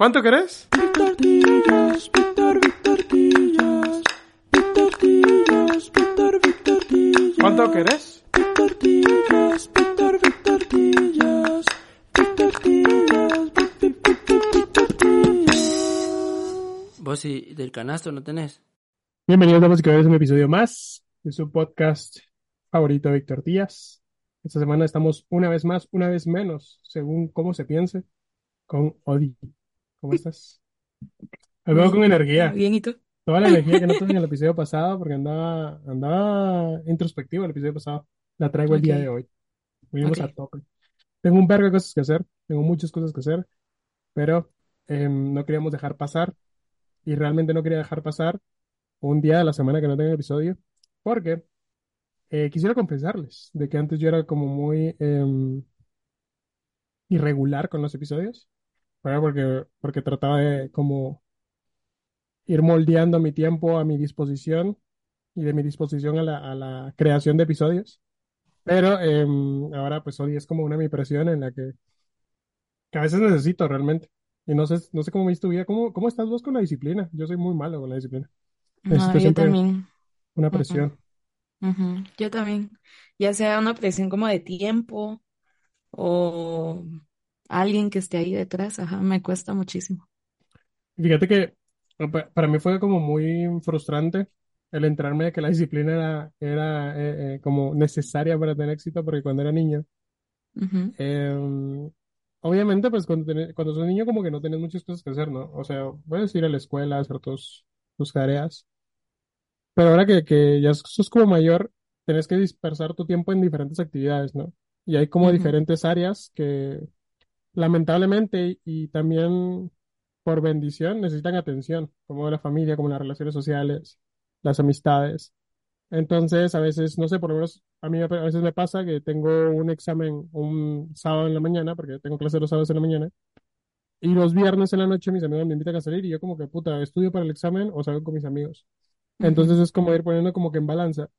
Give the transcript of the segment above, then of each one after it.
¿Cuánto querés? Tortillas, Víctor, Tortillas. Tortillas, Víctor, Tortillas. ¿Cuánto querés? Tortillas, Víctor, Tortillas. Tortillas, tortillas. Vos y del canasto no tenés. Bienvenidos, damas y caballeros, a un episodio más de su podcast favorito, Víctor Díaz. Esta semana estamos una vez más, una vez menos, según cómo se piense, con Odi. ¿Cómo estás? Me veo con energía. Bien, ¿y tú? Toda la energía que no tuve en el episodio pasado, porque andaba, andaba introspectivo el episodio pasado, la traigo el día Ok. de hoy. Vinimos Ok. a tope. Tengo un vergo de cosas que hacer, tengo muchas cosas que hacer, pero em, no queríamos dejar pasar, y realmente no quería dejar pasar un día de la semana que no tenga episodio, porque eh, quisiera confesarles de que antes yo era como muy em, irregular con los episodios, ¿verdad? Porque, porque trataba de como ir moldeando mi tiempo a mi disposición y de mi disposición a la, a la creación de episodios. Pero em, ahora pues hoy es como una mi presión en la que, que a veces necesito realmente. Y no sé, no sé cómo viste tu vida. ¿Cómo, cómo estás vos con la disciplina? Yo soy muy malo con la disciplina. No, yo también. una presión. ujú, Yo también. Ya sea una presión como de tiempo o alguien que esté ahí detrás, ajá, me cuesta muchísimo. Fíjate que pa- para mí fue como muy frustrante el enterarme de que la disciplina era, era eh, eh, como necesaria para tener éxito, porque cuando era niño, Ujú, eh, obviamente pues cuando, tenés- cuando sos niño como que no tienes muchas cosas que hacer, ¿no? O sea, puedes ir a la escuela, hacer tus, tus tareas, pero ahora que, que ya sos como mayor, tenés que dispersar tu tiempo en diferentes actividades, ¿no? Y hay como ujú, diferentes áreas que lamentablemente y también por bendición necesitan atención, como la familia, como las relaciones sociales, las amistades. Entonces, a veces, no sé, por lo menos a mí a veces me pasa que tengo un examen un sábado en la mañana, porque tengo clase los sábados en la mañana, y los viernes en la noche mis amigos me invitan a salir y yo como que, puta, estudio para el examen o salgo con mis amigos. Entonces es como ir poniendo como que en balanza.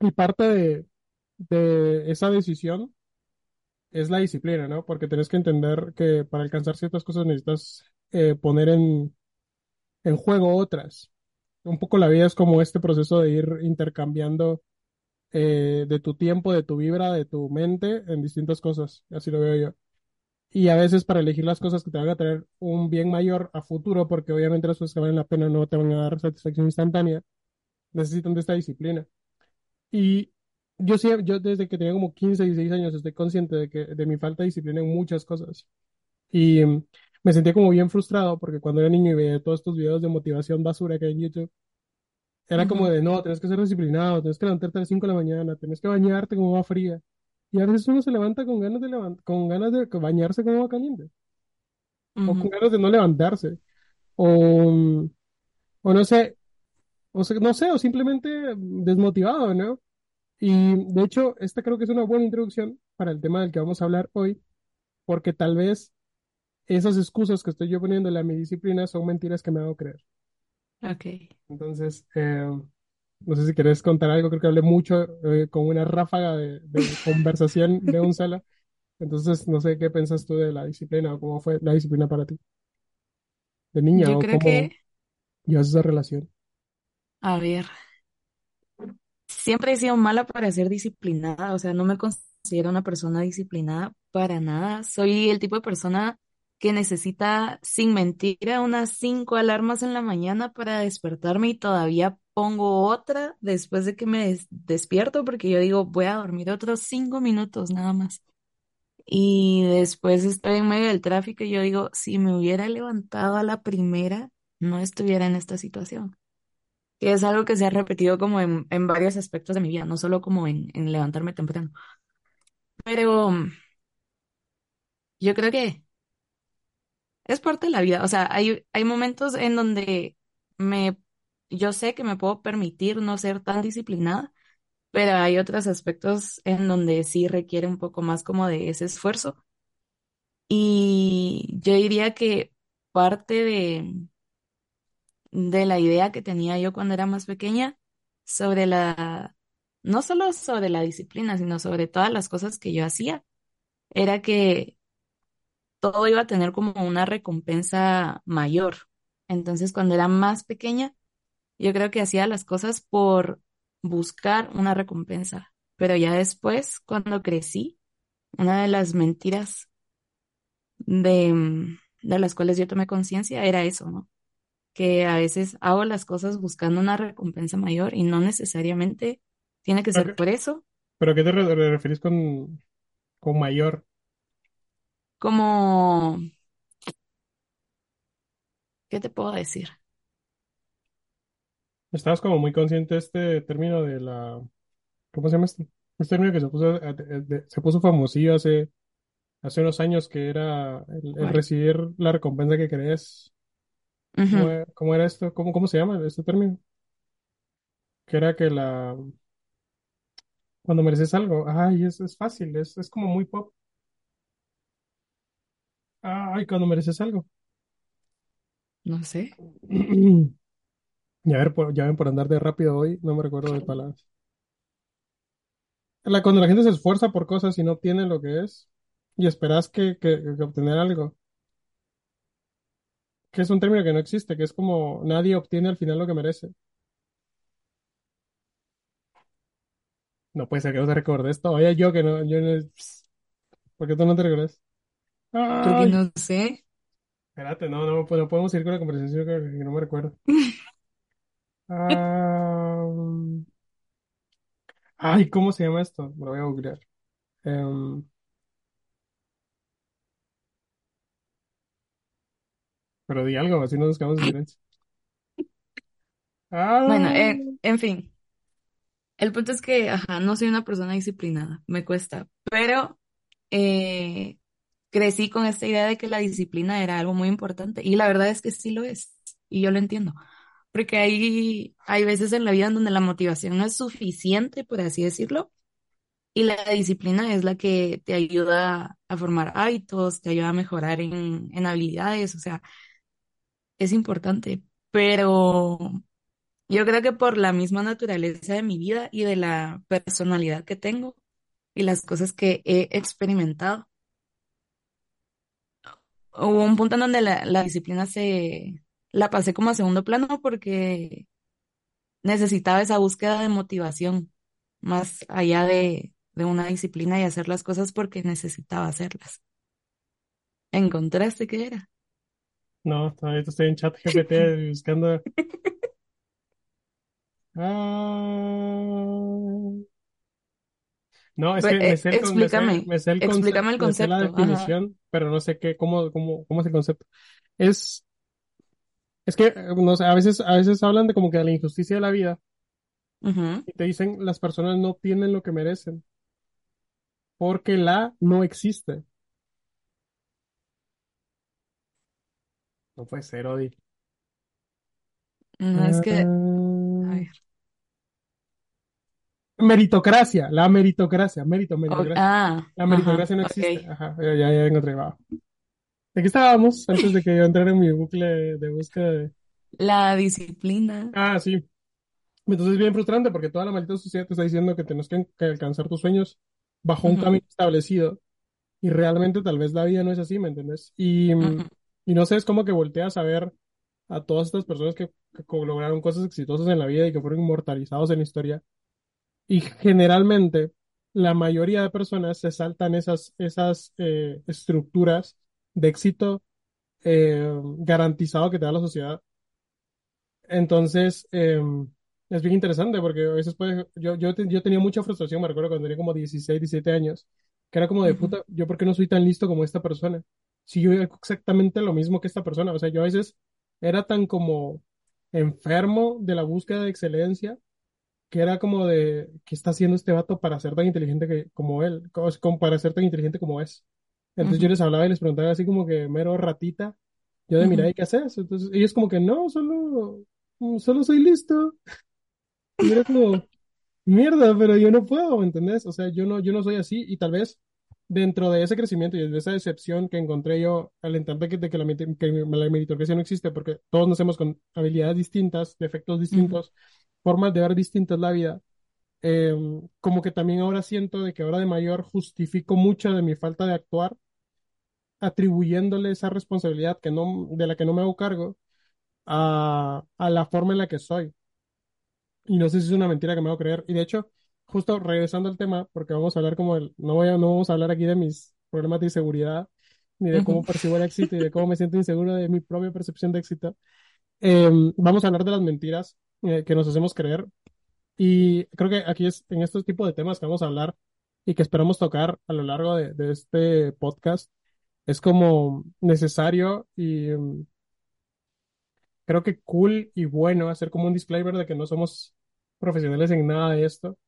Y parte de, de esa decisión es la disciplina, ¿no? Porque tienes que entender que para alcanzar ciertas cosas necesitas eh, poner en, en juego otras. Un poco la vida es como este proceso de ir intercambiando eh, de tu tiempo, de tu vibra, de tu mente en distintas cosas. Así lo veo yo. Y a veces para elegir las cosas que te van a traer un bien mayor a futuro, porque obviamente las cosas que valen la pena no te van a dar satisfacción instantánea, necesitan de esta disciplina. Y yo sí, yo desde que tenía como 15, 16 años estoy consciente de que de mi falta de disciplina en muchas cosas. Y mm, me sentía como bien frustrado porque cuando era niño y veía todos estos videos de motivación basura que hay en YouTube, era como de, no, tienes que ser disciplinado, tienes que levantarte a las 5 de la mañana, tienes que bañarte con agua fría. Y a veces uno se levanta con ganas de levan- con ganas de bañarse con agua caliente, o con ganas de no levantarse, o, mm, o no sé, o no sé, o simplemente desmotivado, ¿no? Y de hecho, esta creo que es una buena introducción para el tema del que vamos a hablar hoy, porque tal vez esas excusas que estoy yo poniéndole a mi disciplina son mentiras que me hago creer. Ok. Entonces, eh, no sé si querés contar algo, creo que hablé mucho eh, con una ráfaga de, de conversación de un solo. Entonces, no sé qué piensas tú de la disciplina o cómo fue la disciplina para ti, de niña, Yo o creo cómo que, llevas esa relación. a ver, siempre he sido mala para ser disciplinada, o sea, no me considero una persona disciplinada para nada. Soy el tipo de persona que necesita, sin mentir, a unas cinco alarmas en la mañana para despertarme y todavía pongo otra después de que me des- despierto porque yo digo, voy a dormir otros cinco minutos nada más. Y después estoy en medio del tráfico y yo digo, si me hubiera levantado a la primera, no estuviera en esta situación. Que es algo que se ha repetido como en, en varios aspectos de mi vida, no solo como en, en levantarme temprano. Pero yo creo que es parte de la vida. O sea, hay, hay momentos en donde me, yo sé que me puedo permitir no ser tan disciplinada, pero hay otros aspectos en donde sí requiere un poco más como de ese esfuerzo. Y yo diría que parte de, de la idea que tenía yo cuando era más pequeña sobre la, no solo sobre la disciplina, sino sobre todas las cosas que yo hacía, era que todo iba a tener como una recompensa mayor. Entonces, cuando era más pequeña, yo creo que hacía las cosas por buscar una recompensa. Pero ya después, cuando crecí, una de las mentiras de, de las cuales yo tomé conciencia era eso, ¿no? Que a veces hago las cosas buscando una recompensa mayor y no necesariamente tiene que ¿Pero ser por eso, pero qué te re- re- referís con, con mayor? como, ¿qué te puedo decir? Estabas como muy consciente de este término de la, ¿cómo se llama este? Este término que se puso, eh, se puso famosillo hace, hace unos años, que era el, el recibir la recompensa que crees. ¿Cómo, Ujú, e- cómo era esto? ¿Cómo, cómo se llama este término? Que era que la, cuando mereces algo, ay, es, es fácil, es, es como muy pop. Ay, cuando mereces algo. No sé. Ya ver, por, ya ven por andar de rápido hoy, no me recuerdo de palabras. La, cuando la gente se esfuerza por cosas y no obtiene lo que es, y esperas que, que, que obtener algo, que es un término que no existe, que es como nadie obtiene al final lo que merece. No puede ser que no te esto. Oye, yo que no, yo no, ¿por qué tú no te recuerdas? Porque Ay, no sé. espérate, no, no, pues no podemos ir con la conversación que, que no me recuerdo. Ay, ¿cómo se llama esto? Me lo voy a googlear. Em, pero di algo, así no nos quedamos en silencio. Bueno, Ah, eh, en fin, el punto es que, ajá, no soy una persona disciplinada, me cuesta, pero eh, crecí con esta idea de que la disciplina era algo muy importante y la verdad es que sí lo es y yo lo entiendo, porque hay, hay veces en la vida en donde la motivación no es suficiente, por así decirlo, y la disciplina es la que te ayuda a formar hábitos, te ayuda a mejorar en, en habilidades, o sea, es importante, pero... Yo creo que por la misma naturaleza de mi vida y de la personalidad que tengo y las cosas que he experimentado, hubo un punto en donde la, la disciplina se la pasé como a segundo plano porque necesitaba esa búsqueda de motivación más allá de, de una disciplina y hacer las cosas porque necesitaba hacerlas. ¿Encontraste qué era? No, todavía estoy en chat GPT buscando. Ah, no, es Pues, que me eh, sé el, con- me sé, explícame, me sé el explícame el me sé la concepto. Ajá. definición, pero no sé qué, cómo, cómo, cómo es el concepto. Es, es que, no sé, a veces, a veces hablan de como que de la injusticia de la vida y te dicen las personas no obtienen lo que merecen porque la no existe. No puede ser, Odi. No es que, a Ah, ver. meritocracia, la meritocracia, mérito, meritocracia. ah, La ajá, meritocracia no ok. existe. Ajá, ya, ya, ya encontré. va. ¿De qué estábamos antes de que yo entrara en mi bucle de, búsqueda de... La disciplina. Ah, sí. Entonces es bien frustrante porque toda la maldita sociedad te está diciendo que tienes que, que alcanzar tus sueños bajo un Ujú, camino establecido y realmente tal vez la vida no es así, ¿me entiendes? Y, mm, y no sé, es como que volteas a ver a todas estas personas que, lograron cosas exitosas en la vida y que fueron inmortalizados en la historia. Y generalmente la mayoría de personas se saltan esas, esas eh, estructuras de éxito eh, garantizado que te da la sociedad. Entonces, eh, es bien interesante porque a veces puede, yo, yo, yo tenía mucha frustración, me recuerdo cuando tenía como 16 17 años, que era como de puta, ¿yo por qué no soy tan listo como esta persona? Si yo hago exactamente lo mismo que esta persona, o sea, yo a veces era tan como enfermo de la búsqueda de excelencia que era como de, ¿qué está haciendo este vato para ser tan inteligente que, como él? Co- Como para ser tan inteligente como es. Entonces yo les hablaba y les preguntaba así como que mero ratita, Yo de, mira, Ujú, ¿y qué haces? Entonces, ellos como que, no, solo, mm, solo soy listo. Y era como, mierda, pero yo no puedo, ¿me entendés? O sea, yo no, yo no soy así y tal vez dentro de ese crecimiento y de esa decepción que encontré yo al entender que, de que la, que la meritocracia no existe porque todos nacemos con habilidades distintas, defectos distintos, formas de ver distintas la vida, eh, como que también ahora siento de que ahora de mayor justifico mucho de mi falta de actuar atribuyéndole esa responsabilidad que no, de la que no me hago cargo a, a la forma en la que soy. Y no sé si es una mentira que me hago creer. Y de hecho, justo regresando al tema, porque vamos a hablar como el, no voy a, no vamos a hablar aquí de mis problemas de inseguridad, ni de cómo percibo el éxito y de cómo me siento inseguro de mi propia percepción de éxito. Eh, vamos a hablar de las mentiras eh, que nos hacemos creer. Y creo que aquí es en estos tipos de temas que vamos a hablar y que esperamos tocar a lo largo de, de este podcast, es como necesario y mm, creo que cool y bueno hacer como un disclaimer de que no somos profesionales en nada de esto.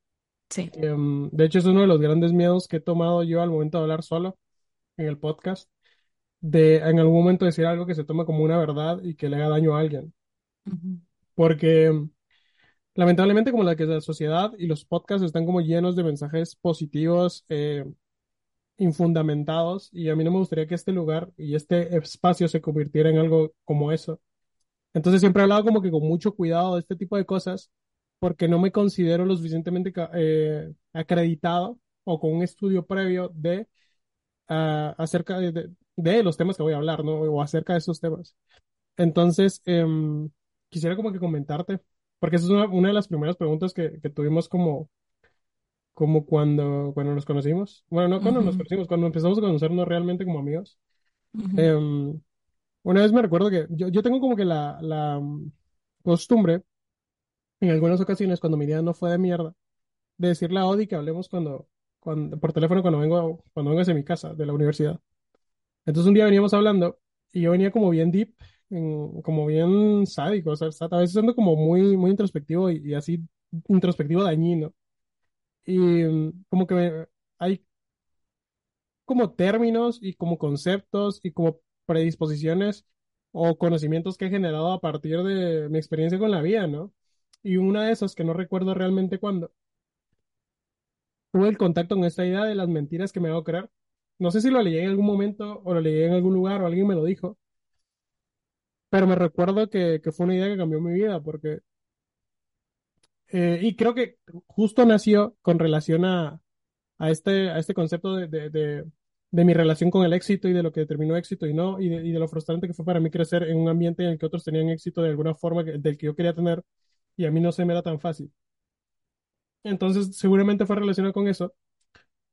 Sí. Em, de hecho, es uno de los grandes miedos que he tomado yo al momento de hablar solo en el podcast, de en algún momento decir algo que se tome como una verdad y que le haga daño a alguien. Porque em, lamentablemente como la que la sociedad y los podcasts están como llenos de mensajes positivos, eh, infundamentados, y a mí no me gustaría que este lugar y este espacio se convirtiera en algo como eso. Entonces siempre he hablado como que con mucho cuidado de este tipo de cosas porque no me considero lo suficientemente eh, acreditado o con un estudio previo de ah, acerca de, de- de los temas que voy a hablar, ¿no? O acerca de esos temas. Entonces, em, quisiera como que comentarte, porque esa es una, una de las primeras preguntas que, que tuvimos como, como cuando, cuando nos conocimos. Bueno, no cuando nos ujú, conocimos, cuando empezamos a conocernos realmente como amigos. ujú, Em, una vez me recuerdo que yo, yo tengo como que la, la mm, costumbre en algunas ocasiones cuando mi día no fue de mierda, de decirle a Odi que hablemos cuando, cuando, por teléfono cuando vengo, cuando vengo hacia mi casa de la universidad. Entonces un día veníamos hablando y yo venía como bien deep, en- como bien sádico, o sea, a veces ando como muy, muy introspectivo y, y así introspectivo dañino. Y mm, como que me- hay como términos y como conceptos y como predisposiciones o conocimientos que he generado a partir de mi experiencia con la vida, ¿no? Y una de esas que no recuerdo realmente cuándo tuve el contacto con esta idea de las mentiras que me hago creer. No sé si lo leí en algún momento o lo leí en algún lugar o alguien me lo dijo, pero me recuerdo que, que fue una idea que cambió mi vida porque, eh, y creo que justo nació con relación a, a este, a este concepto de, de, de, mi relación con el éxito y de lo que determinó éxito y no, y de, y de lo frustrante que fue para mí crecer en un ambiente en el que otros tenían éxito de alguna forma del que yo quería tener y a mí no se me era tan fácil. Entonces, seguramente fue relacionado con eso.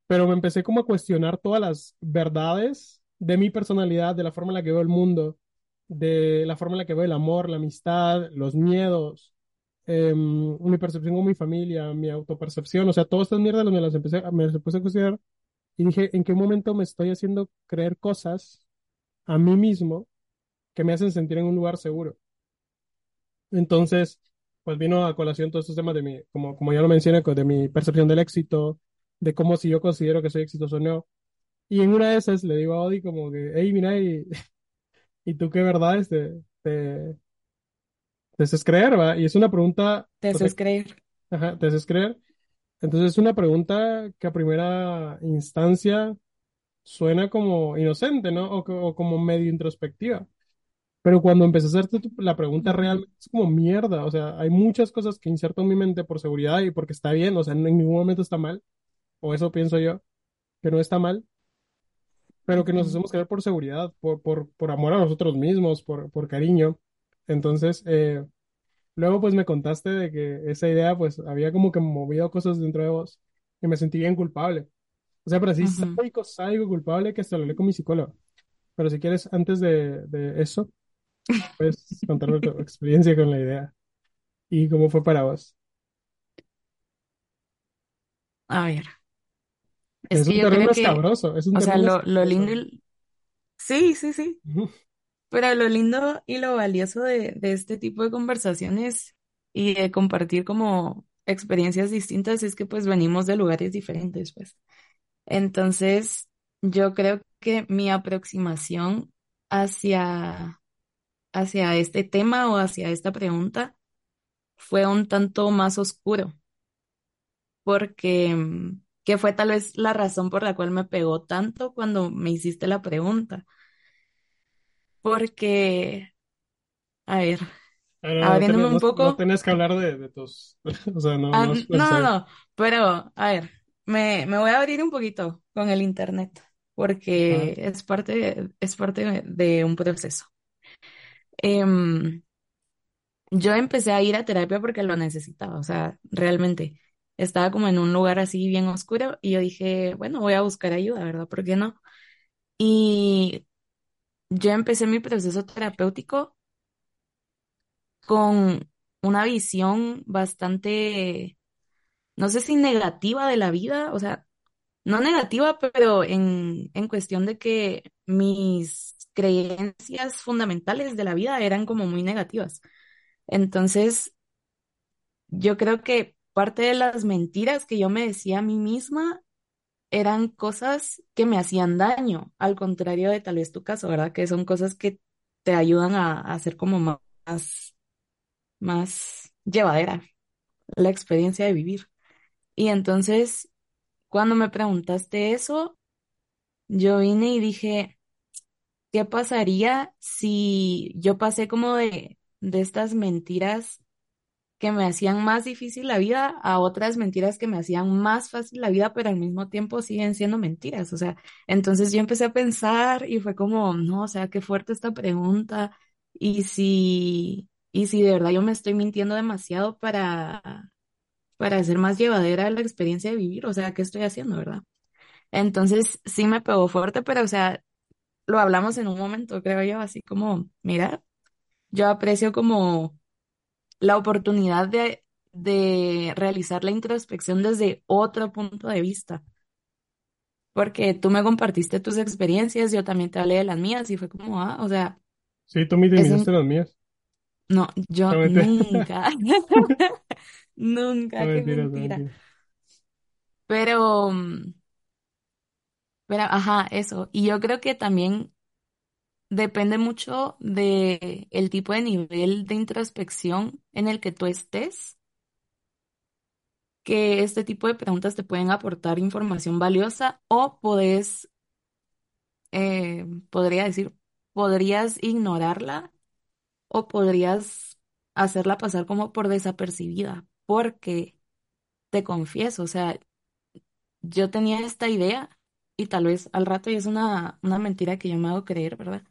pero me empecé como a cuestionar todas las verdades de mi personalidad, de la forma en la que veo el mundo, de la forma en la que veo el amor, la amistad, los miedos, em, mi percepción con mi familia, mi autopercepción, o sea, todas estas mierdas me las empecé, me las empecé a cuestionar y dije, ¿en qué momento me estoy haciendo creer cosas a mí mismo que me hacen sentir en un lugar seguro? Entonces, pues vino a colación todos estos temas de mi, como, como ya lo mencioné, de mi percepción del éxito, de cómo si yo considero que soy exitoso o no. Y en una de esas le digo a Odi como que, hey, mira, ¿y, y tú qué verdades te, te, te haces creer, va? Y es una pregunta, Te haces creer. ajá, te haces creer. Entonces es una pregunta que a primera instancia suena como inocente, ¿no? O, o como medio introspectiva. Pero cuando empecé a hacerte tu- la pregunta realmente es como mierda. O sea, hay muchas cosas que inserto en mi mente por seguridad y porque está bien. O sea, en ningún momento está mal. O eso pienso yo, que no está mal pero que nos hacemos creer por seguridad, por, por, por amor a nosotros mismos, por, por cariño. Entonces, eh, luego pues me contaste de que esa idea pues había como que movido cosas dentro de vos y me sentí bien culpable. O sea, pero así sádico, sádico, culpable que hasta lo hablé con mi psicólogo. Pero si quieres, antes de, de eso, puedes contarme tu experiencia con la idea y cómo fue para vos. A ver, es Es que un yo creo terreno que, escabroso, es un o sea, terreno lo, lo lindo, y- sí, sí, sí, Ujú. pero lo lindo y lo valioso de, de este tipo de conversaciones y de compartir como experiencias distintas es que pues venimos de lugares diferentes, pues. Entonces, yo creo que mi aproximación hacia hacia este tema o hacia esta pregunta fue un tanto más oscuro, porque mm, que fue tal vez la razón por la cual me pegó tanto cuando me hiciste la pregunta, porque, a ver, no, no, abriéndome un no, no poco, tenés que hablar de, de tus, o sea, no, ah, no no, no, no, pero, a ver, me, me voy a abrir un poquito con el internet, porque es parte, es parte de un proceso. Em, Yo empecé a ir a terapia porque lo necesitaba, o sea, realmente estaba como en un lugar así bien oscuro y yo dije, bueno, voy a buscar ayuda, ¿verdad? ¿Por qué no? Y yo empecé mi proceso terapéutico con una visión bastante, no sé si negativa de la vida, o sea, no negativa, pero en, en cuestión de que mis creencias fundamentales de la vida eran como muy negativas. Entonces, Yo creo que parte de las mentiras que yo me decía a mí misma eran cosas que me hacían daño, al contrario de tal vez tu caso, ¿verdad? Que son cosas que te ayudan a, hacer como más, más llevadera la experiencia de vivir. Y entonces, cuando me preguntaste eso, yo vine y dije, ¿qué pasaría si yo pasé como de, de estas mentiras? que me hacían más difícil la vida a otras mentiras que me hacían más fácil la vida, pero al mismo tiempo siguen siendo mentiras. O sea, entonces yo empecé a pensar y fue como, no, o sea, qué fuerte esta pregunta. Y si, y si de verdad yo me estoy mintiendo demasiado para, para hacer más llevadera la experiencia de vivir, o sea, ¿qué estoy haciendo, verdad? Entonces sí me pegó fuerte, pero o sea, lo hablamos en un momento, creo yo, así como, mira, yo aprecio como la oportunidad de, de realizar la introspección desde otro punto de vista, porque tú me compartiste tus experiencias, yo también te hablé de las mías y fue como, ah, o sea, Sí, tú me es disminuiste un, las mías. no, yo nunca, No, nunca, qué mentira, pero, mm, pero, ajá, eso, y yo creo que también depende mucho de el tipo de nivel de introspección en el que tú estés que este tipo de preguntas te pueden aportar información valiosa o podés, eh, podría decir, podrías ignorarla o podrías hacerla pasar como por desapercibida, porque te confieso, o sea, yo tenía esta idea y tal vez al rato y es una, una mentira que yo me hago creer, ¿verdad?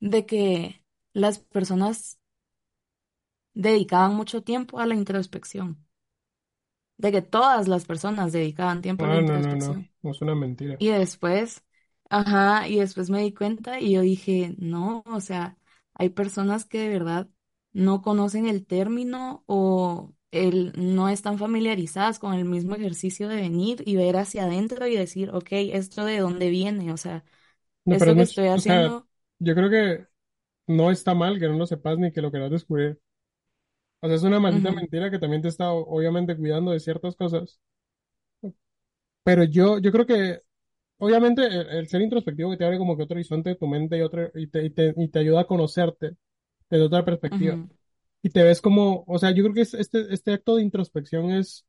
De que las personas dedicaban mucho tiempo a la introspección, de que todas las personas dedicaban tiempo a la Ah, no, no, no, introspección. no es una mentira. Y después, ajá, y después me di cuenta y yo dije, no, o sea, hay personas que de verdad no conocen el término o el, no están familiarizadas con el mismo ejercicio de venir y ver hacia adentro y decir, ok, ¿esto de dónde viene? O sea, No, esto es que estoy o sea, haciendo, yo creo que no está mal que no lo sepas ni que lo quieras descubrir. O sea, es una maldita mentira que también te está obviamente cuidando de ciertas cosas. Pero yo, yo creo que, obviamente, el, el ser introspectivo que te abre como que otro horizonte de tu mente y, otro, y, te, y, te, y te ayuda a conocerte desde otra perspectiva. Y te ves como, o sea, yo creo que es- este, este acto de introspección es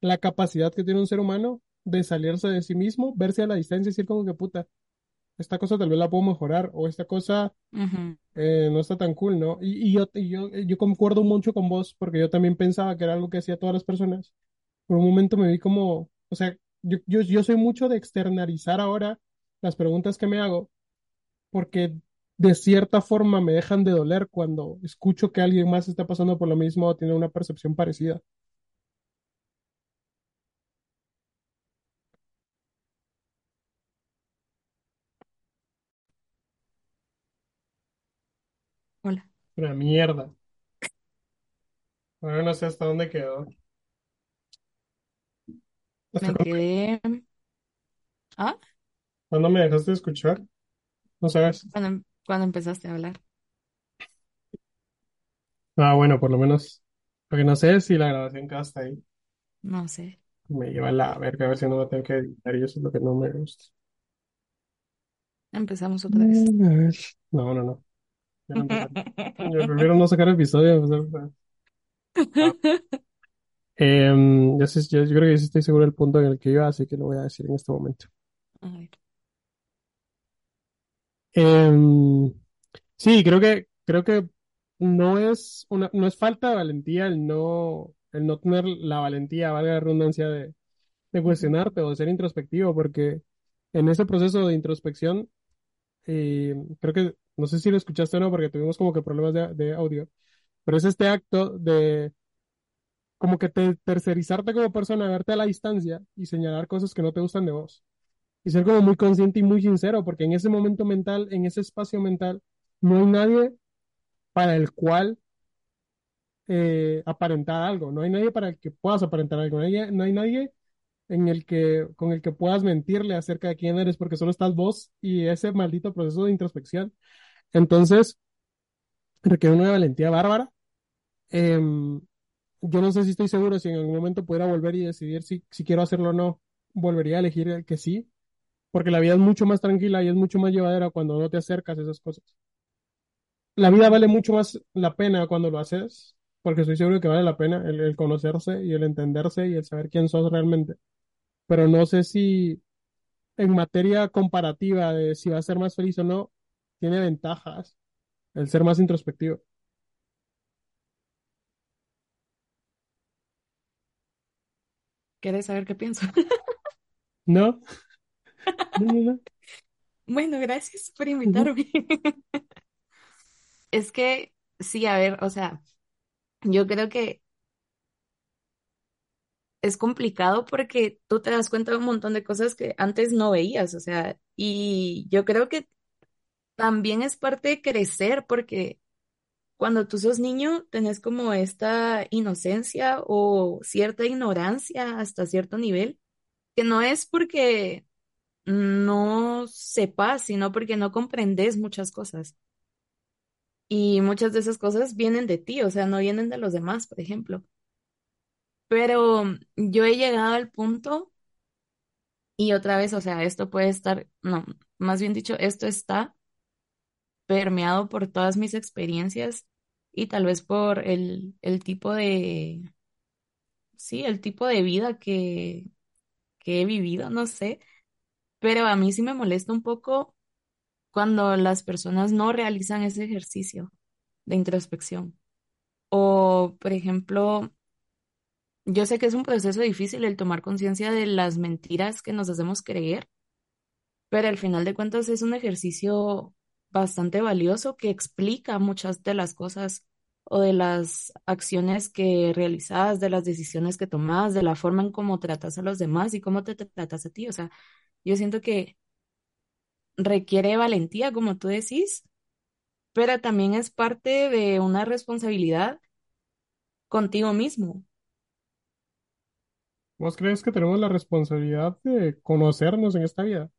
la capacidad que tiene un ser humano de salirse de sí mismo, verse a la distancia y decir como que puta, esta cosa tal vez la puedo mejorar o esta cosa eh, no está tan cool, ¿no? Y, y yo, y yo, yo concuerdo mucho con vos porque yo también pensaba que era algo que hacía todas las personas. Por un momento me vi como, o sea, yo, yo, yo soy mucho de externalizar ahora las preguntas que me hago porque de cierta forma me dejan de doler cuando escucho que alguien más está pasando por lo mismo o tiene una percepción parecida. Hola, Una mierda. Ahora no sé hasta dónde quedó. ¿Hasta me cuándo, quedé, ah, cuándo me dejaste de escuchar? No sabes. Cuando empezaste a hablar, Ah, bueno, por lo menos. Porque no sé si la grabación queda hasta ahí. no sé, Me lleva a la verga a ver si no me tengo que editar y eso es lo que no me gusta. empezamos otra vez. Mm, a ver. No, no, no. Ya no. Yo prefiero no sacar episodio. o sea, o sea. Em, ya sé- yo, yo creo que sí estoy seguro del punto en el que iba, así que lo voy a decir en este momento. A ver. Em, sí, creo que, creo que no es una, no es falta de valentía el no, el no tener la valentía, valga la redundancia, de, de cuestionarte o de ser introspectivo, porque en ese proceso de introspección, eh, creo que, no sé si lo escuchaste o no, porque tuvimos como que problemas de, de audio, pero es este acto de como que te tercerizarte como persona, verte a la distancia y señalar cosas que no te gustan de vos. Y ser como muy consciente y muy sincero, porque en ese momento mental, en ese espacio mental, no hay nadie para el cual eh, aparentar algo, no hay nadie para el que puedas aparentar algo, no hay, no hay nadie en el que, con el que puedas mentirle acerca de quién eres, porque solo estás vos y ese maldito proceso de introspección. Entonces, requiere una valentía bárbara. Em, yo no sé si estoy seguro si en algún momento pudiera volver y decidir si, si quiero hacerlo o no, volvería a elegir el que sí, porque la vida es mucho más tranquila y es mucho más llevadera cuando no te acercas a esas cosas. La vida vale mucho más la pena cuando lo haces, porque estoy seguro que vale la pena el, el conocerse y el entenderse y el saber quién sos realmente. Pero no sé si en materia comparativa de si va a ser más feliz o no, tiene ventajas el ser más introspectivo. ¿Quieres saber qué pienso? ¿No? No, no, no. Bueno, gracias por invitarme. Es que, sí, a ver, o sea, yo creo que es complicado porque tú te das cuenta de un montón de cosas que antes no veías, o sea, y yo creo que también es parte de crecer porque cuando tú sos niño tenés como esta inocencia o cierta ignorancia hasta cierto nivel, que no es porque no sepas, sino porque no comprendes muchas cosas. Y muchas de esas cosas vienen de ti, o sea, no vienen de los demás, por ejemplo. Pero yo he llegado al punto, y otra vez, o sea, esto puede estar, no, más bien dicho, esto está permeado por todas mis experiencias y tal vez por el, el tipo de, sí, el tipo de vida que, que he vivido, no sé, pero a mí sí me molesta un poco cuando las personas no realizan ese ejercicio de introspección. O, por ejemplo, yo sé que es un proceso difícil el tomar conciencia de las mentiras que nos hacemos creer, pero al final de cuentas es un ejercicio bastante valioso que explica muchas de las cosas o de las acciones que realizas, de las decisiones que tomas, de la forma en cómo tratas a los demás y cómo te, tratas a ti. O sea, yo siento que requiere valentía, como tú decís, pero también es parte de una responsabilidad contigo mismo. ¿Vos crees que tenemos la responsabilidad de conocernos en esta vida?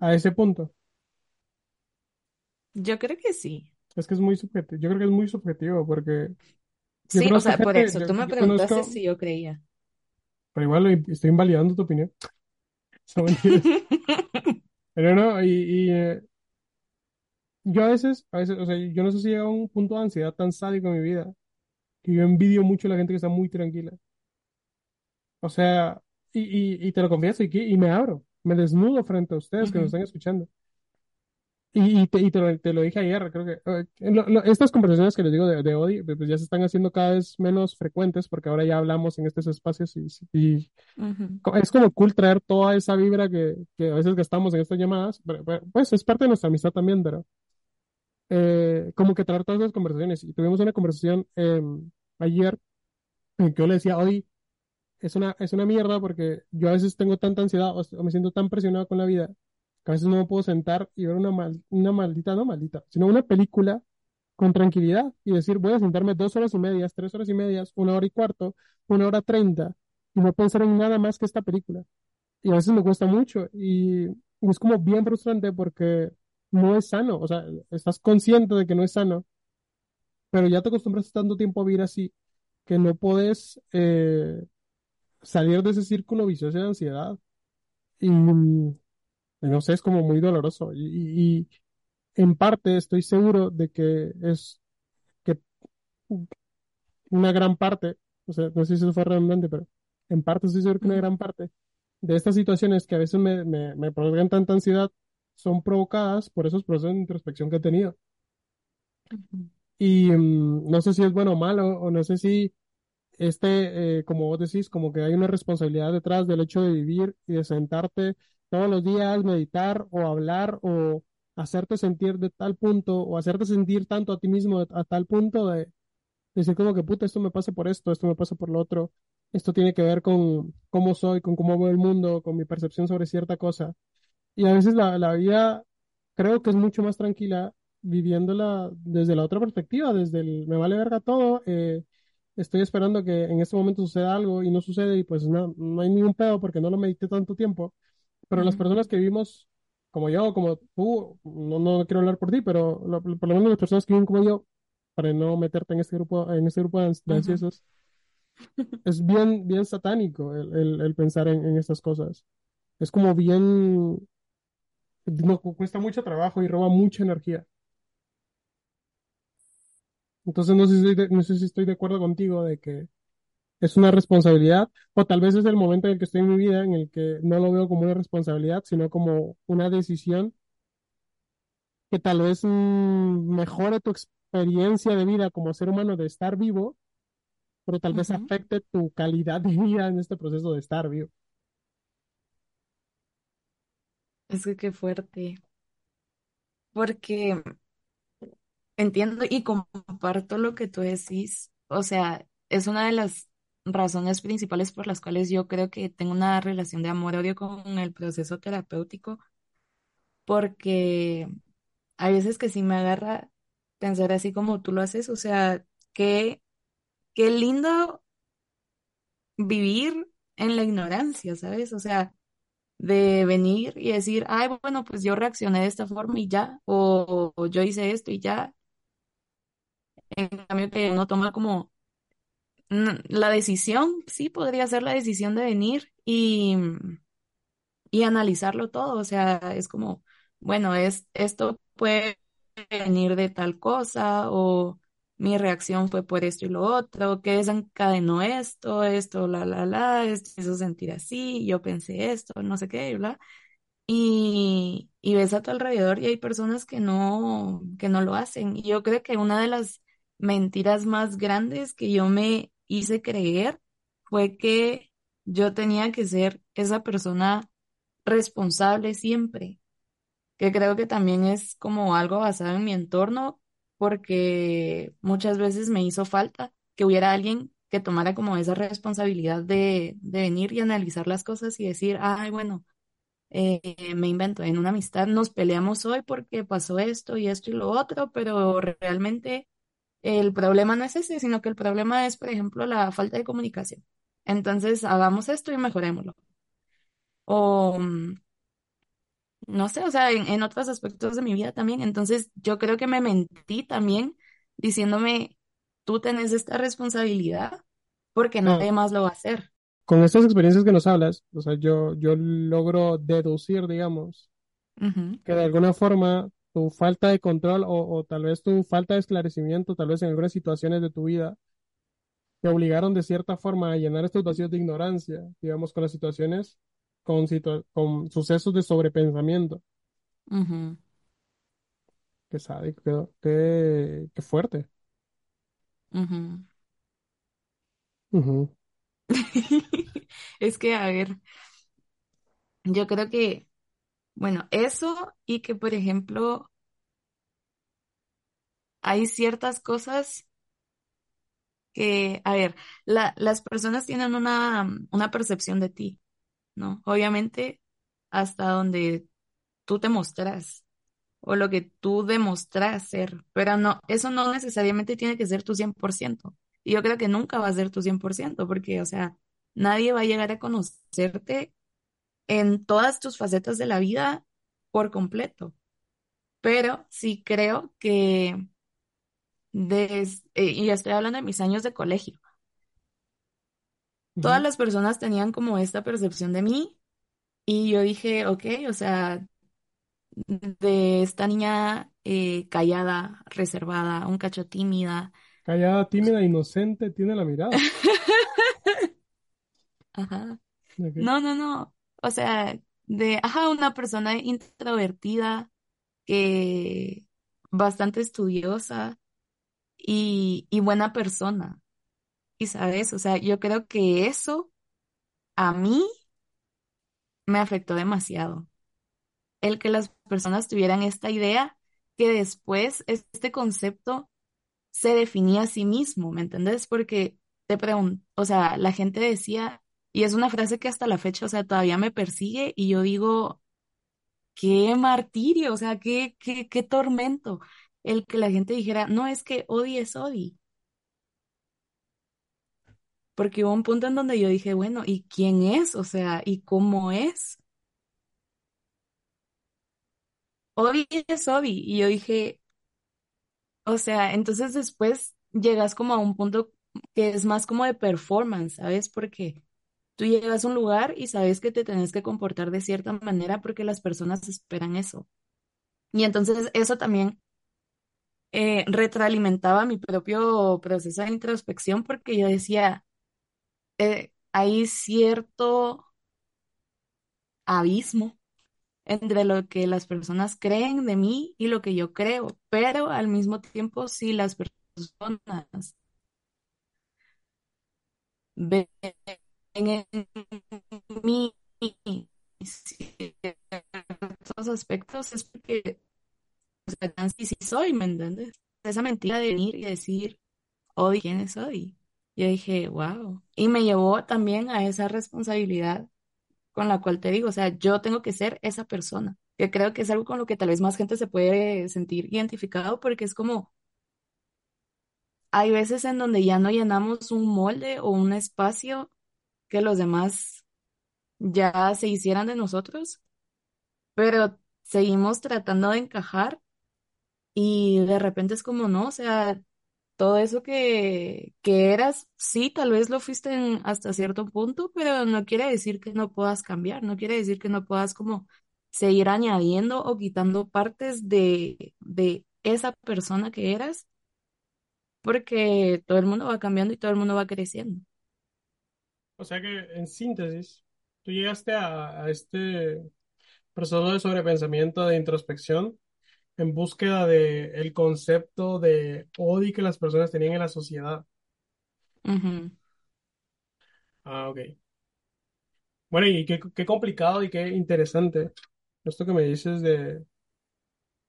A ese punto. Yo creo que sí. Es que es muy subjetivo. Yo creo que es muy subjetivo porque yo Sí, o conozco sea, por gente, eso, yo, tú me yo preguntaste conozco, si yo creía. pero igual estoy invalidando tu opinión. Son. Pero no, y, y, eh, yo a veces, a veces, o sea, yo no sé si llega a un punto de ansiedad tan sádico en mi vida que yo envidio mucho a la gente que está muy tranquila. O sea, y, y, y te lo confieso, y, que- y me abro, me desnudo frente a ustedes que Ujú, están escuchando. Y, y te, y te lo, te lo dije ayer, creo que eh, lo- lo- estas conversaciones que les digo de, de Odi, pues ya se están haciendo cada vez menos frecuentes porque ahora ya hablamos en estos espacios y, y es como cool traer toda esa vibra que, que a veces gastamos en estas llamadas, pero, pero, pues es parte de nuestra amistad también, pero eh, como que traer todas esas conversaciones. Y tuvimos una conversación eh, ayer en que yo le decía, Odi, es una, es una mierda porque yo a veces tengo tanta ansiedad o, o me siento tan presionado con la vida a veces no me puedo sentar y ver una, mal, una maldita, no maldita, sino una película con tranquilidad y decir, voy a sentarme dos horas y medias, tres horas y medias, una hora y cuarto, una hora treinta y no pensar en nada más que esta película. Y a veces me cuesta mucho y, es como bien frustrante porque no es sano, o sea, estás consciente de que no es sano, pero ya te acostumbras tanto tiempo a vivir así que no puedes eh, salir de ese círculo vicioso de ansiedad. Y no sé, es como muy doloroso. Y, en parte estoy seguro de que es que una gran parte, o sea, no sé si eso fue redundante, pero en parte estoy seguro que una gran parte de estas situaciones que a veces me, me, me provocan tanta ansiedad son provocadas por esos procesos de introspección que he tenido. Y mm, no sé si es bueno o malo, o no sé si este, eh, como vos decís, como que hay una responsabilidad detrás del hecho de vivir y de sentarte todos los días, meditar o hablar o hacerte sentir de tal punto o hacerte sentir tanto a ti mismo a tal punto de decir como que puta, esto me pasa por esto, esto me pasa por lo otro, esto tiene que ver con cómo soy, con cómo veo el mundo, con mi percepción sobre cierta cosa. Y a veces la, la vida creo que es mucho más tranquila viviéndola desde la otra perspectiva, desde el me vale verga todo, eh, estoy esperando que en este momento suceda algo y no sucede y pues no, no hay ningún pedo porque no lo medité tanto tiempo. Pero las personas que vivimos como yo, como tú, no, no quiero hablar por ti, pero lo- por lo menos las personas que viven como yo, para no meterte en este grupo, en este grupo de, ansiosos, es bien, bien satánico el, el, el pensar en, en estas cosas. Es como bien no, cu- cuesta mucho trabajo y roba mucha energía. Entonces no sé si, no sé si estoy de acuerdo contigo de que es una responsabilidad, o tal vez es el momento en el que estoy en mi vida en el que no lo veo como una responsabilidad, sino como una decisión que tal vez mm, mejore tu experiencia de vida como ser humano de estar vivo, pero tal vez afecte tu calidad de vida en este proceso de estar vivo. Es que qué fuerte, porque entiendo y comparto lo que tú decís, o sea, es una de las razones principales por las cuales yo creo que tengo una relación de amor-odio con el proceso terapéutico, porque hay veces que sí me agarra pensar así como tú lo haces, o sea, qué, qué lindo vivir en la ignorancia, ¿sabes? O sea, de venir y decir, ay, bueno, pues yo reaccioné de esta forma y ya, o, o yo hice esto y ya. En cambio que uno toma como la decisión, sí, podría ser la decisión de venir y, y analizarlo todo. O sea, es como, bueno, es, esto puede venir de tal cosa, o mi reacción fue por esto y lo otro, que desencadenó esto, esto, la, la, la, esto hizo sentir así, yo pensé esto, no sé qué, bla. y, y ves a tu alrededor y hay personas que no, que no lo hacen. Y yo creo que una de las mentiras más grandes que yo me hice creer fue que yo tenía que ser esa persona responsable siempre, que creo que también es como algo basado en mi entorno, porque muchas veces me hizo falta que hubiera alguien que tomara como esa responsabilidad de, de venir y analizar las cosas y decir, ay, bueno eh, me invento, en una amistad nos peleamos hoy porque pasó esto y esto y lo otro, pero realmente el problema no es ese, sino que el problema es, por ejemplo, la falta de comunicación. Entonces, hagamos esto y mejorémoslo. O, mm, no sé, o sea, en, en otros aspectos de mi vida también. Entonces, yo creo que me mentí también diciéndome, tú tenés esta responsabilidad porque No, nadie más lo va a hacer. con estas experiencias que nos hablas, o sea, yo, yo logro deducir, digamos, que de alguna forma tu falta de control o, o tal vez tu falta de esclarecimiento, tal vez en algunas situaciones de tu vida, te obligaron de cierta forma a llenar estos vacíos de ignorancia, digamos, con las situaciones, con, situa- con sucesos de sobrepensamiento. ujú, Qué sádico, qué, qué, qué fuerte. Es que, a ver, yo creo que Bueno, eso y que, por ejemplo, hay ciertas cosas que, a ver, la- las personas tienen una, una percepción de ti, ¿no? Obviamente, hasta donde tú te mostras o lo que tú demostras ser, pero no, eso no necesariamente tiene que ser tu 100%. Y yo creo que nunca va a ser tu 100% porque, o sea, nadie va a llegar a conocerte en todas tus facetas de la vida por completo. Pero sí creo que des- eh, y estoy hablando de mis años de colegio. Todas las personas tenían como esta percepción de mí y yo dije, ok, o sea, de esta niña eh, callada, reservada, un cacho tímida. Callada, tímida, inocente, tiene la mirada. Ajá. No, no, no. O sea, de, ajá, una persona introvertida, que bastante estudiosa y, y buena persona. Y sabes, o sea, yo creo que eso a mí me afectó demasiado. El que las personas tuvieran esta idea que después este concepto se definía a sí mismo, ¿me entendés? Porque te pregunto, o sea, la gente decía, y es una frase que hasta la fecha, o sea, todavía me persigue y yo digo, qué martirio, o sea, qué, qué, qué tormento. El que la gente dijera, no, es que Odi es Odi. Porque hubo un punto en donde yo dije, bueno, ¿y quién es? O sea, ¿y cómo es? Odi es Odi. Y yo dije, o sea, entonces después llegas como a un punto que es más como de performance, ¿sabes? Porque tú llegas a un lugar y sabes que te tenés que comportar de cierta manera porque las personas esperan eso. Y entonces eso también eh, retroalimentaba mi propio proceso de introspección porque yo decía, eh, hay cierto abismo entre lo que las personas creen de mí y lo que yo creo, pero al mismo tiempo si las personas ven en mí ciertos aspectos es porque o sea, Nancy sí soy, ¿me entiendes? Esa mentira de venir y decir, hoy, ¿quién es hoy? Yo dije, wow. Y me llevó también a esa responsabilidad con la cual te digo, o sea, yo tengo que ser esa persona, que creo que es algo con lo que tal vez más gente se puede sentir identificado porque es como, hay veces en donde ya no llenamos un molde o un espacio que los demás ya se hicieran de nosotros, pero seguimos tratando de encajar y de repente es como, no, o sea, todo eso que, que eras, sí, tal vez lo fuiste hasta cierto punto, pero no quiere decir que no puedas cambiar, no quiere decir que no puedas como seguir añadiendo o quitando partes de, de esa persona que eras, porque todo el mundo va cambiando y todo el mundo va creciendo. O sea que, en síntesis, tú llegaste a, a este proceso de sobrepensamiento, de introspección, en búsqueda de el concepto de odio que las personas tenían en la sociedad. Ah, ok. Bueno, y qué, qué complicado y qué interesante esto que me dices de,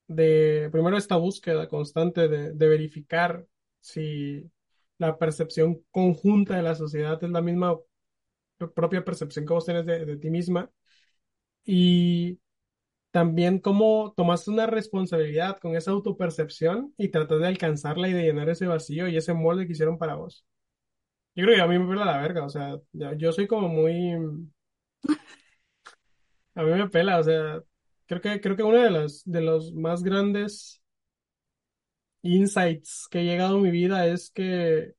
de primero esta búsqueda constante de, de verificar si la percepción conjunta de la sociedad es la misma propia percepción que vos tenés de, de ti misma y también cómo tomaste una responsabilidad con esa autopercepción y tratas de alcanzarla y de llenar ese vacío y ese molde que hicieron para vos. Yo creo que a mí me pela la verga, o sea, yo soy como muy, a mí me pela, o sea, creo que, creo que uno de los, de los más grandes insights que he llegado a mi vida es que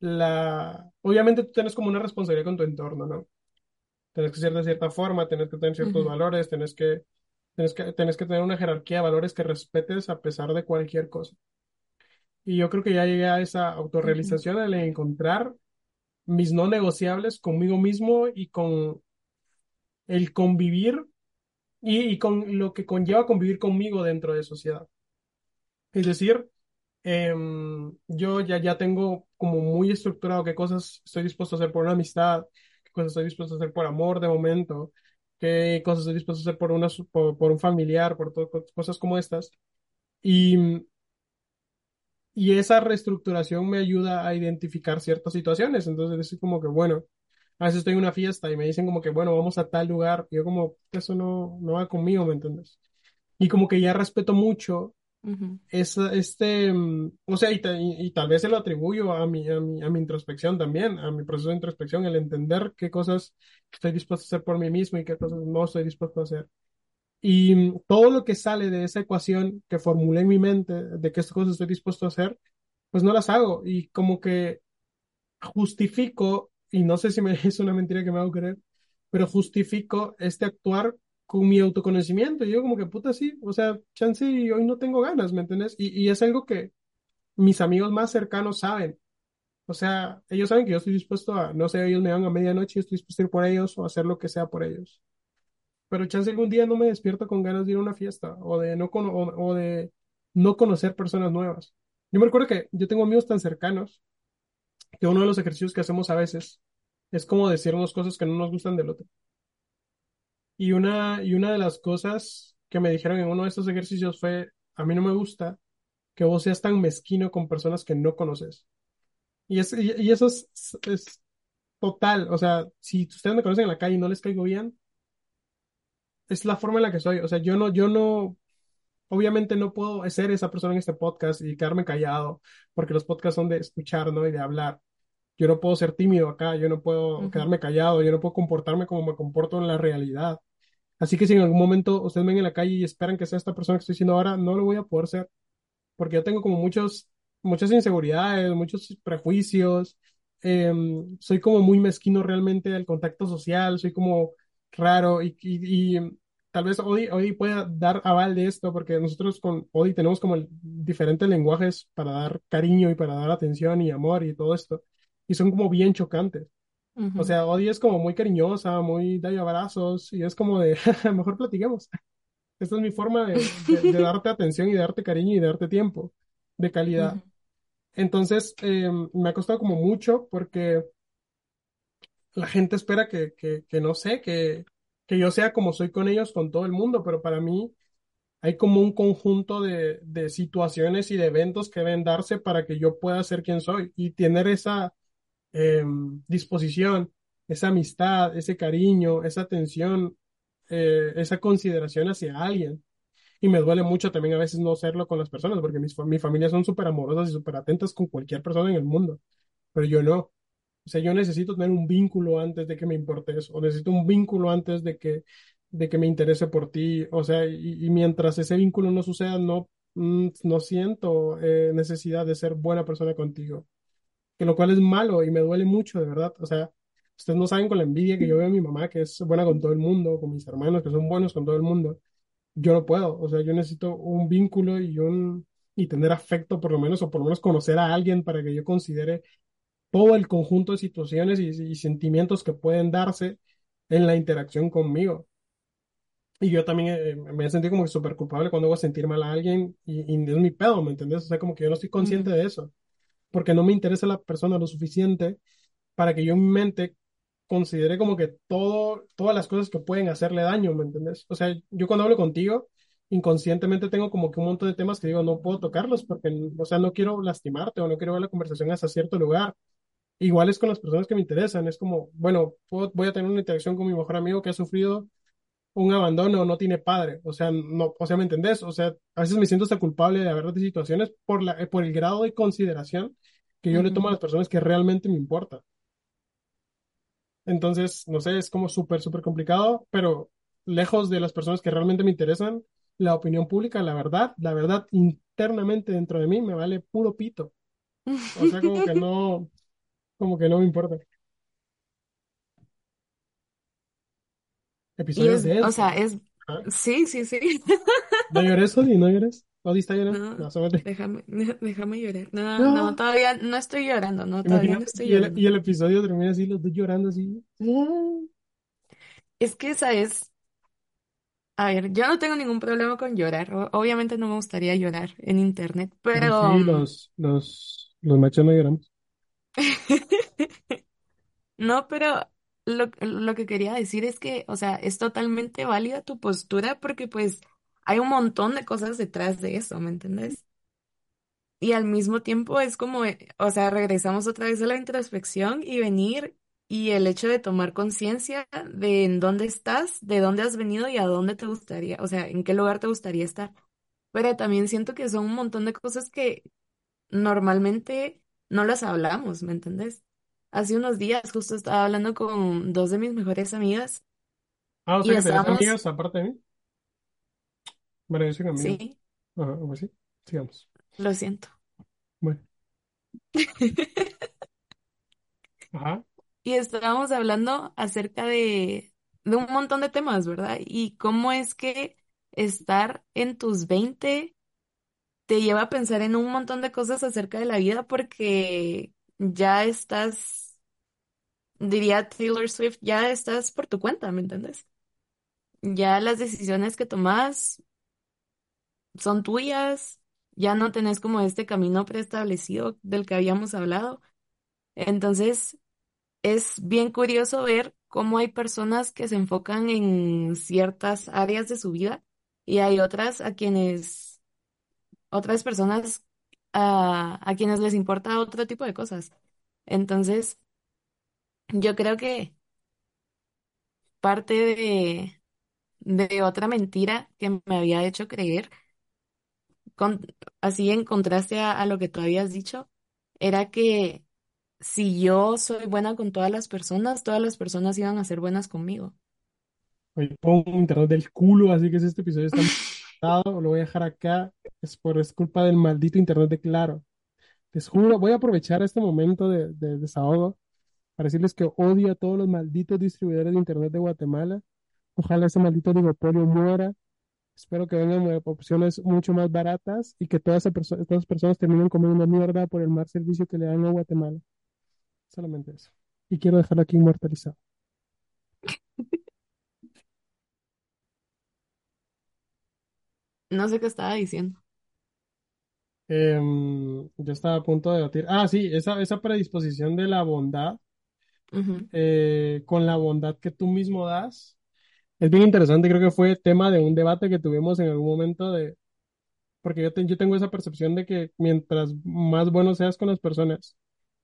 la, obviamente tú tienes como una responsabilidad con tu entorno, ¿no? Tienes que ser de cierta forma, tienes que tener ciertos valores, tienes que, tienes que, tienes que tener una jerarquía de valores que respetes a pesar de cualquier cosa. Y yo creo que ya llegué a esa autorrealización al encontrar mis no negociables conmigo mismo y con el convivir y, y con lo que conlleva convivir conmigo dentro de sociedad. Es decir, em, yo ya, ya tengo como muy estructurado qué cosas estoy dispuesto a hacer por una amistad, qué cosas estoy dispuesto a hacer por amor de momento, qué cosas estoy dispuesto a hacer por, una, por, por un familiar, por to- cosas como estas. Y, y esa reestructuración me ayuda a identificar ciertas situaciones. Entonces, es como que, bueno, a veces estoy en una fiesta y me dicen como que, bueno, vamos a tal lugar. Y yo como, eso no, no va conmigo, ¿me entiendes? Y como que ya respeto mucho esa, este, mm, o sea, y tal vez se lo atribuyo a mi, a mi, a mi introspección también, a mi proceso de introspección, el entender qué cosas estoy dispuesto a hacer por mí mismo y qué cosas no estoy dispuesto a hacer. Y mm, todo lo que sale de esa ecuación que formulé en mi mente de qué cosas estoy dispuesto a hacer, pues no las hago. Y como que justifico, y no sé si me, es una mentira que me hago creer, pero justifico este actuar con mi autoconocimiento. Y yo como que, puta, sí, o sea, chance y hoy no tengo ganas, ¿me entiendes? Y, y es algo que mis amigos más cercanos saben. O sea, ellos saben que yo estoy dispuesto a, no sé, ellos me van a medianoche y estoy dispuesto a ir por ellos o hacer lo que sea por ellos. Pero chance algún día no me despierto con ganas de ir a una fiesta o de no, o, o de no conocer personas nuevas. Yo me recuerdo que yo tengo amigos tan cercanos que uno de los ejercicios que hacemos a veces es como decirnos cosas que no nos gustan del otro. Y una, y una de las cosas que me dijeron en uno de estos ejercicios fue, a mí no me gusta que vos seas tan mezquino con personas que no conoces. Y, es, y, y eso es, es total. O sea, si ustedes me conocen en la calle y no les caigo bien, es la forma en la que soy. O sea, yo no, yo no, obviamente no puedo ser esa persona en este podcast y quedarme callado, porque los podcasts son de escuchar, ¿no? Y de hablar. Yo no puedo ser tímido acá, yo no puedo Ujú. quedarme callado, yo no puedo comportarme como me comporto en la realidad. Así que si en algún momento ustedes me ven en la calle y esperan que sea esta persona que estoy siendo ahora, no lo voy a poder ser, porque yo tengo como muchos, muchas inseguridades, muchos prejuicios, em, soy como muy mezquino realmente del contacto social, soy como raro y, y, y tal vez Odi, Odi pueda dar aval de esto, porque nosotros con Odi tenemos como diferentes lenguajes para dar cariño y para dar atención y amor y todo esto, y son como bien chocantes. O Ujú. sea, Odi es como muy cariñosa, muy da abrazos y es como de, mejor platiquemos. Esta es mi forma de, de, de darte atención y de darte cariño y de darte tiempo de calidad. Ujú. Entonces, eh, me ha costado como mucho porque la gente espera que, que, que no sé, que, que yo sea como soy con ellos, con todo el mundo, pero para mí hay como un conjunto de, de situaciones y de eventos que deben darse para que yo pueda ser quien soy y tener esa eh, disposición, esa amistad, ese cariño, esa atención, eh, esa consideración hacia alguien. Y me duele mucho también a veces no serlo con las personas, porque mis, mi familia son súper amorosas y súper atentas con cualquier persona en el mundo, pero yo no. O sea, yo necesito tener un vínculo antes de que me importe eso, o necesito un vínculo antes de que, de que me interese por ti. O sea, y, y mientras ese vínculo no suceda, no, mm, no siento eh, necesidad de ser buena persona contigo que lo cual es malo y me duele mucho, de verdad. O sea, ustedes no saben con la envidia que yo veo a mi mamá, que es buena con todo el mundo, con mis hermanos, que son buenos con todo el mundo. Yo no puedo, o sea, yo necesito un vínculo y un y tener afecto por lo menos, o por lo menos conocer a alguien para que yo considere todo el conjunto de situaciones y, y sentimientos que pueden darse en la interacción conmigo. Y yo también eh, me he sentido como que súper culpable cuando hago sentir mal a alguien y, y es mi pedo, ¿me entendés? O sea, como que yo no estoy consciente de eso porque no me interesa la persona lo suficiente para que yo en mi mente considere como que todo, todas las cosas que pueden hacerle daño, ¿me entendés? O sea, yo cuando hablo contigo, inconscientemente tengo como que un montón de temas que digo, no puedo tocarlos porque, o sea, no quiero lastimarte o no quiero ver la conversación hasta cierto lugar. Igual es con las personas que me interesan, es como, bueno, puedo- voy a tener una interacción con mi mejor amigo que ha sufrido un abandono, no tiene padre, o sea, no, o sea, ¿me entendés? O sea, a veces me siento hasta culpable de haber de situaciones por la, por el grado de consideración que yo le tomo a las personas que realmente me importan. Entonces, no sé, es como súper, súper complicado, pero lejos de las personas que realmente me interesan, la opinión pública, la verdad, la verdad internamente dentro de mí me vale puro pito. O sea, como que no, como que no me importa. Y Episodio es, o sea, es, ¿Ah? sí, sí, sí. ¿No llores, Odi? ¿No llores? ¿Odi está llorando? No, No, déjame, déjame llorar. No, no, No. todavía no estoy llorando, no, todavía no estoy y el, llorando. y el episodio termina así, los dos llorando así. Es que esa es, a ver, yo no tengo ningún problema con llorar. o- Obviamente no me gustaría llorar en internet, Pero sí, los, los, los machos no lloramos. no, pero lo, lo que quería decir es que, o sea, es totalmente válida tu postura porque pues hay un montón de cosas detrás de eso, ¿me entendés? Y al mismo tiempo es como, eh, o sea, regresamos otra vez a la introspección y venir y el hecho de tomar conciencia de en dónde estás, de dónde has venido y a dónde te gustaría, o sea, en qué lugar te gustaría estar. Pero también siento que son un montón de cosas que normalmente no las hablamos, ¿me entendés? Hace unos días justo estaba hablando con dos de mis mejores amigas Ah, o y sea que tenés estábamos, amigas aparte de mí. Bueno, yo soy amigo. sí, Ajá, pues sí. Sigamos. lo siento. Bueno. Ajá. Y estábamos hablando acerca de de un montón de temas, ¿verdad? Y cómo es que estar en tus 20 te lleva a pensar en un montón de cosas acerca de la vida porque ya estás, diría Taylor Swift, ya estás por tu cuenta, ¿me entiendes? Ya las decisiones que tomas son tuyas, ya no tenés como este camino preestablecido del que habíamos hablado. Entonces, es bien curioso ver cómo hay personas que se enfocan en ciertas áreas de su vida y hay otras a quienes, otras personas a, a quienes les importa otro tipo de cosas. Entonces, yo creo que parte de, de otra mentira que me había hecho creer, con, así en contraste a, a lo que tú habías dicho, era que si yo soy buena con todas las personas, todas las personas iban a ser buenas conmigo. Oye, pongo internet del culo, así que si este episodio está mal, lo voy a dejar acá. Es por es culpa del maldito internet de Claro. Les juro, voy a aprovechar este momento de, de desahogo para decirles que odio a todos los malditos distribuidores de internet de Guatemala. Ojalá ese maldito oligopolio muera. Espero que vengan eh, opciones mucho más baratas y que todas esas perso- estas personas terminen comiendo mierda por el mal servicio que le dan a Guatemala. Solamente eso. Y quiero dejarlo aquí inmortalizado. No sé qué estaba diciendo. Em, yo estaba a punto de debatir. Ah, sí, esa, esa predisposición de la bondad eh, con la bondad que tú mismo das. Es bien interesante, creo que fue tema de un debate que tuvimos en algún momento de, porque yo, te- yo tengo esa percepción de que mientras más bueno seas con las personas,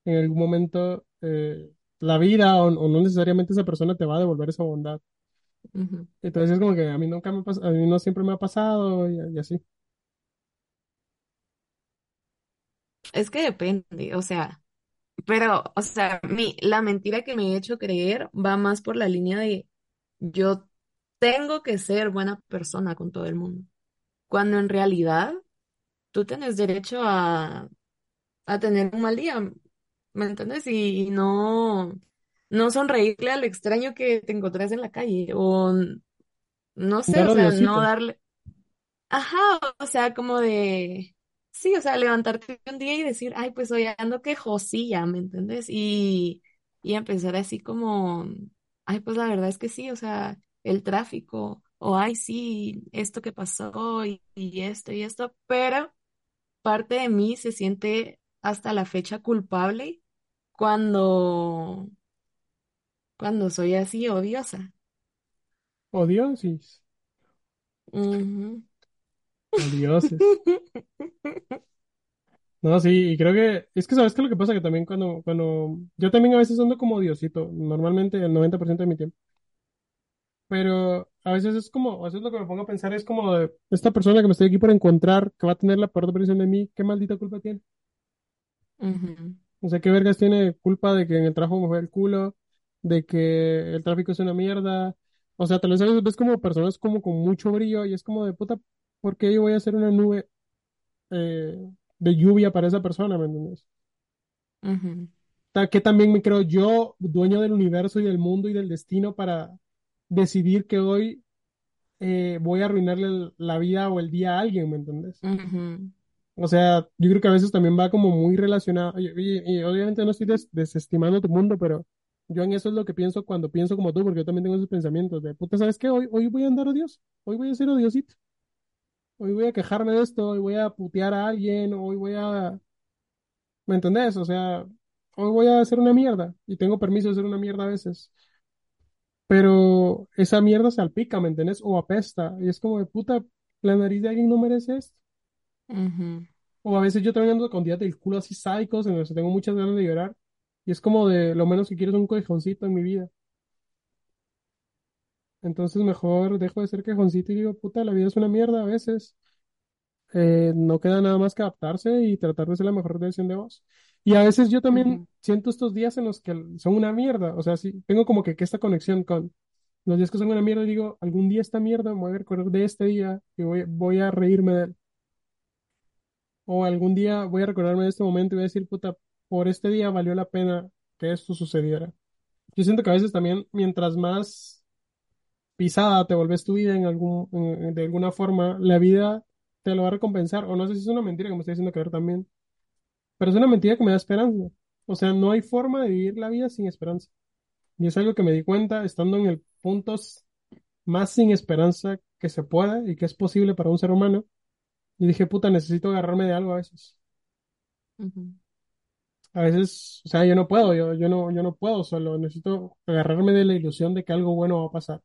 en algún momento eh, la vida o, o no necesariamente esa persona te va a devolver esa bondad. Entonces es como que a mí nunca me a mí no siempre me ha pasado y, y así. Es que depende, o sea, pero, o sea, mi, la mentira que me he hecho creer va más por la línea de yo tengo que ser buena persona con todo el mundo, cuando en realidad tú tienes derecho a, a tener un mal día, ¿me entiendes? Y, y no, no sonreírle al extraño que te encontrás en la calle, o no sé, o sea, no darle. Ajá, o sea, como de, sí, o sea, levantarte un día y decir, ay, pues hoy ando quejosilla, ¿me entiendes? Y, y empezar así como, ay, pues la verdad es que sí, o sea, el tráfico, o ay, sí, esto que pasó y, y esto y esto, pero parte de mí se siente hasta la fecha culpable cuando, cuando soy así odiosa. Odiosis. Ujú. Odioses. No, sí, y creo que, es que sabes que lo que pasa que también cuando, cuando, yo también a veces ando como odiosito, normalmente el 90% de mi tiempo, pero a veces es como, a veces lo que me pongo a pensar es como de, esta persona que me estoy aquí por encontrar, que va a tener la peor versión de mí, ¿qué maldita culpa tiene? Ujú, O sea, ¿qué vergas tiene culpa de que en el trabajo me fue el culo, de que el tráfico es una mierda? O sea, tal vez a veces ves como personas como con mucho brillo y es como de puta, ¿por qué yo voy a hacer una nube eh, de lluvia para esa persona, ¿me entiendes? ujú, ta- que también me creo yo dueño del universo y del mundo y del destino para decidir que hoy eh, voy a arruinarle la vida o el día a alguien, ¿me entiendes? O sea, yo creo que a veces también va como muy relacionado, y, y- y obviamente no estoy des- desestimando tu mundo, pero yo en eso es lo que pienso cuando pienso como tú, porque yo también tengo esos pensamientos de, puta, ¿sabes qué? Hoy, hoy voy a andar odioso, hoy voy a ser odiosito, hoy voy a quejarme de esto, hoy voy a putear a alguien, hoy voy a, ¿me entendés? O sea, hoy voy a hacer una mierda y tengo permiso de hacer una mierda a veces. Pero esa mierda salpica, ¿me entiendes? O apesta. Y es como de puta, la nariz de alguien no merece esto. O a veces yo también ando con días del culo así sádicos en los que tengo muchas ganas de llorar. Y es como de lo menos que quiero es un quejoncito en mi vida. Entonces mejor dejo de ser quejoncito y digo, puta, la vida es una mierda a veces. Eh, no queda nada más que adaptarse y tratar de ser la mejor versión de vos. Y a veces yo también siento estos días en los que son una mierda. O sea, sí, tengo como que, que esta conexión con los días que son una mierda. Digo, algún día esta mierda me voy a recordar de este día y voy, voy a reírme de él. O algún día voy a recordarme de este momento y voy a decir, puta, por este día valió la pena que esto sucediera. Yo siento que a veces también, mientras más pisada, te volvés tu vida en algún, en- de alguna forma, la vida te lo va a recompensar. O no sé si es una mentira que me está diciendo que ver también, pero es una mentira que me da esperanza. O sea, no hay forma de vivir la vida sin esperanza. Y es algo que me di cuenta estando en el punto más sin esperanza que se pueda y que es posible para un ser humano. Y dije, puta, necesito agarrarme de algo a veces. A veces, o sea, yo no puedo, yo, yo no, yo no puedo solo, necesito agarrarme de la ilusión de que algo bueno va a pasar.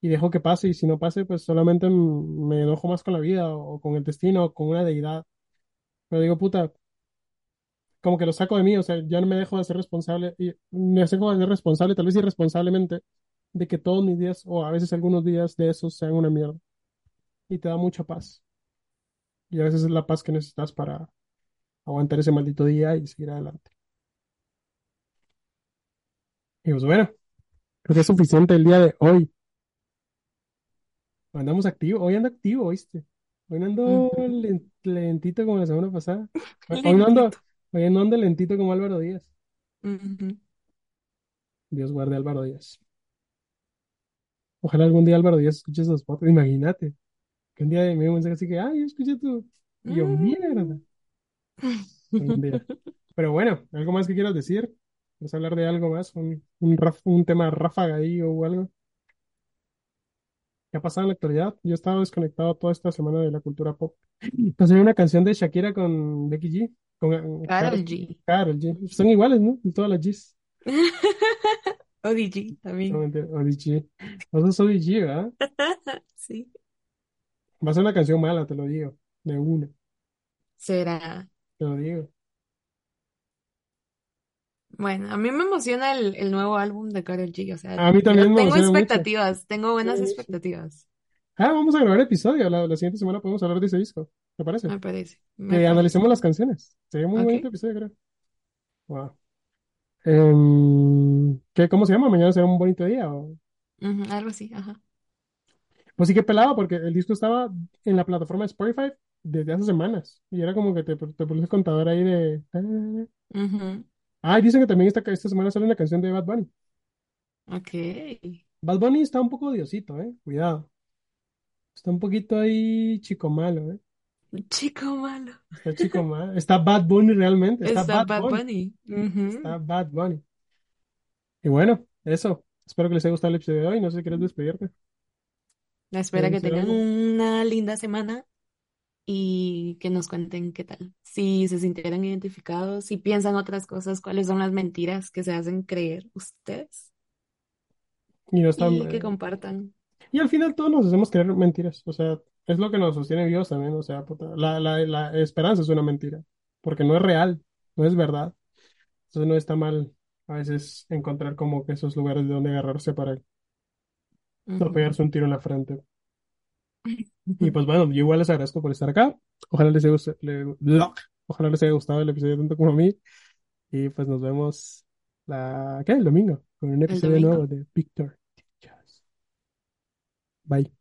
Y dejo que pase, y si no pase, pues solamente me enojo más con la vida o, o con el destino o con una deidad. Pero digo, puta, como que lo saco de mí, o sea, ya no me dejo de ser responsable, y me dejo de ser responsable, tal vez irresponsablemente, de que todos mis días, o a veces algunos días de esos sean una mierda. Y te da mucha paz. Y a veces es la paz que necesitas para aguantar ese maldito día y seguir adelante. Y pues bueno, creo que es suficiente el día de hoy. Andamos activo, hoy ando activo, ¿viste? Hoy no ando lentito como la semana pasada. Hoy no ando, Hoy no ando lentito como Álvaro Díaz. Ujú. Dios guarde a Álvaro Díaz. Ojalá algún día Álvaro Díaz escuche esos podcasts. Imagínate, que un día me dio un mensaje así que, ay, yo escuché tu... Y yo, mierda. Algún día. Pero bueno, ¿algo más que quieras decir? ¿Quieres hablar de algo más? ¿Un, un, raf- un tema ráfaga ahí o algo? ¿Qué ha pasado en la actualidad? Yo he estado desconectado toda esta semana de la cultura pop. Entonces hay una canción de Shakira con Becky G, con Karol G. Karol G. Son iguales, ¿no? Todas las Gs. ODG No, también. mentira, ODG. Vos sos ODG, ¿verdad? Sí. Va a ser una canción mala, te lo digo. De una, Será. te lo digo. Bueno, a mí me emociona el, el nuevo álbum de Karol G. O sea, A mí también me tengo emociona mucho. expectativas, tengo buenas Sí, sí. expectativas. Ah, vamos a grabar episodio. La, la siguiente semana podemos hablar de ese disco. ¿Te parece? Me parece, me Que parece. analicemos las canciones. Sería muy bonito Ok. episodio, creo. Wow. Em, ¿qué, cómo se llama? ¿Mañana será un bonito día? o- Ujú, algo así, ajá. Pues sí que pelaba porque el disco estaba en la plataforma de Spotify desde hace semanas. Y era como que te, te pones el contador ahí de... Ujú, Ah, y dicen que también esta, esta semana sale una canción de Bad Bunny. Ok. Bad Bunny está un poco odiosito, ¿eh? Cuidado. Está un poquito ahí chico malo, ¿eh? Chico malo. Está chico malo. Está Bad Bunny realmente. Está Está Bad Bad Bunny. Bunny. Ujú. Está Bad Bunny. Y bueno, eso. Espero que les haya gustado el episodio de hoy. No sé si quieres despedirte. La espera ¿Quieres que tengan una linda semana y que nos cuenten qué tal. Si se sintieran identificados, si piensan otras cosas, cuáles son las mentiras que se hacen creer ustedes Y no está, y que eh, compartan. Y al final todos nos hacemos creer mentiras. O sea, es lo que nos sostiene vivos también. O sea, puta, la, la, la esperanza es una mentira. Porque no es real, no es verdad. Entonces no está mal a veces encontrar como que esos lugares de donde agarrarse para no pegarse un tiro en la frente. Y pues bueno, yo igual les agradezco por estar acá. Ojalá les haya, gust- le- ojalá les haya gustado el episodio tanto como a mí. Y pues nos vemos la, ¿qué? El domingo con un episodio nuevo de Victor. Bye.